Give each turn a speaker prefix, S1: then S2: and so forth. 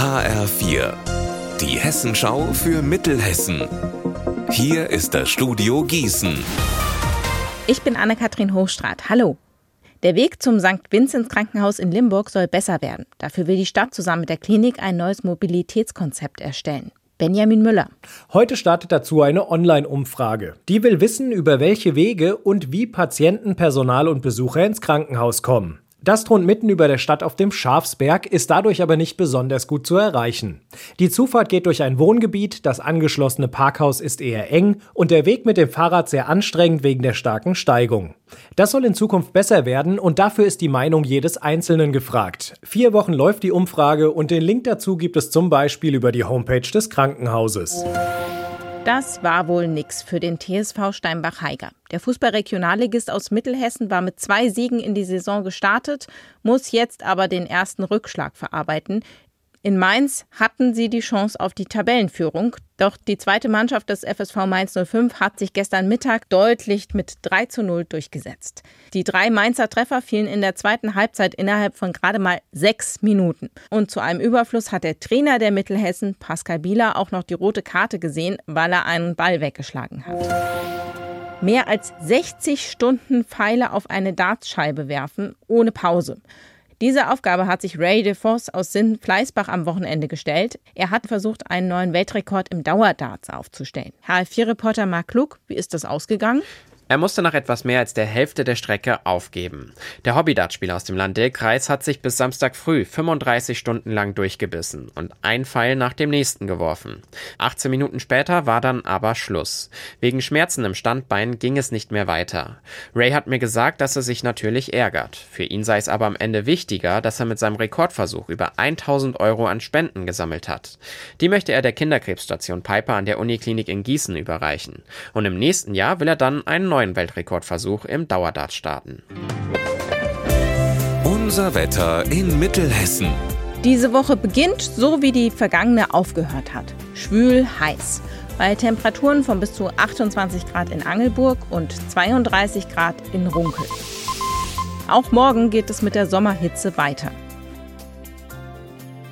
S1: HR4, die Hessenschau für Mittelhessen. Hier ist das Studio Gießen.
S2: Ich bin Anne-Kathrin Hochstrat. Hallo. Der Weg zum St. Vinzenz Krankenhaus in Limburg soll besser werden. Dafür will die Stadt zusammen mit der Klinik ein neues Mobilitätskonzept erstellen. Benjamin Müller.
S3: Heute startet dazu eine Online-Umfrage. Die will wissen, über welche Wege und wie Patienten, Personal und Besucher ins Krankenhaus kommen. Das thront mitten über der Stadt auf dem Schafsberg, ist dadurch aber nicht besonders gut zu erreichen. Die Zufahrt geht durch ein Wohngebiet, das angeschlossene Parkhaus ist eher eng und der Weg mit dem Fahrrad sehr anstrengend wegen der starken Steigung. Das soll in Zukunft besser werden und dafür ist die Meinung jedes Einzelnen gefragt. Vier Wochen läuft die Umfrage und den Link dazu gibt es zum Beispiel über die Homepage des Krankenhauses.
S2: Das war wohl nix für den TSV Steinbach-Heiger. Der Fußballregionalligist aus Mittelhessen war mit zwei Siegen in die Saison gestartet, muss jetzt aber den ersten Rückschlag verarbeiten. In Mainz hatten sie die Chance auf die Tabellenführung, doch die zweite Mannschaft des FSV Mainz 05 hat sich gestern Mittag deutlich mit 3 zu 0 durchgesetzt. Die drei Mainzer Treffer fielen in der zweiten Halbzeit innerhalb von gerade mal sechs Minuten. Und zu einem Überfluss hat der Trainer der Mittelhessen, Pascal Bieler, auch noch die rote Karte gesehen, weil er einen Ball weggeschlagen hat. Mehr als 60 Stunden Pfeile auf eine Dartscheibe werfen, ohne Pause. Diese Aufgabe hat sich Ray DeVos aus Sinn-Fleißbach am Wochenende gestellt. Er hat versucht, einen neuen Weltrekord im Dauerdarts aufzustellen. HF4-Reporter Mark Klug, wie ist das ausgegangen?
S4: Er musste nach etwas mehr als der Hälfte der Strecke aufgeben. Der Hobby-Dartspieler aus dem Landkreis hat sich bis Samstag früh 35 Stunden lang durchgebissen und ein Pfeil nach dem nächsten geworfen. 18 Minuten später war dann aber Schluss. Wegen Schmerzen im Standbein ging es nicht mehr weiter. Ray hat mir gesagt, dass er sich natürlich ärgert. Für ihn sei es aber am Ende wichtiger, dass er mit seinem Rekordversuch über 1000 Euro an Spenden gesammelt hat. Die möchte er der Kinderkrebsstation Piper an der Uniklinik in Gießen überreichen. Und im nächsten Jahr will er dann einen neuen Weltrekordversuch im Dauerdart starten.
S1: Unser Wetter in Mittelhessen.
S2: Diese Woche beginnt so, wie die vergangene aufgehört hat. Schwül heiß. Bei Temperaturen von bis zu 28 Grad in Angelburg und 32 Grad in Runkel. Auch morgen geht es mit der Sommerhitze weiter.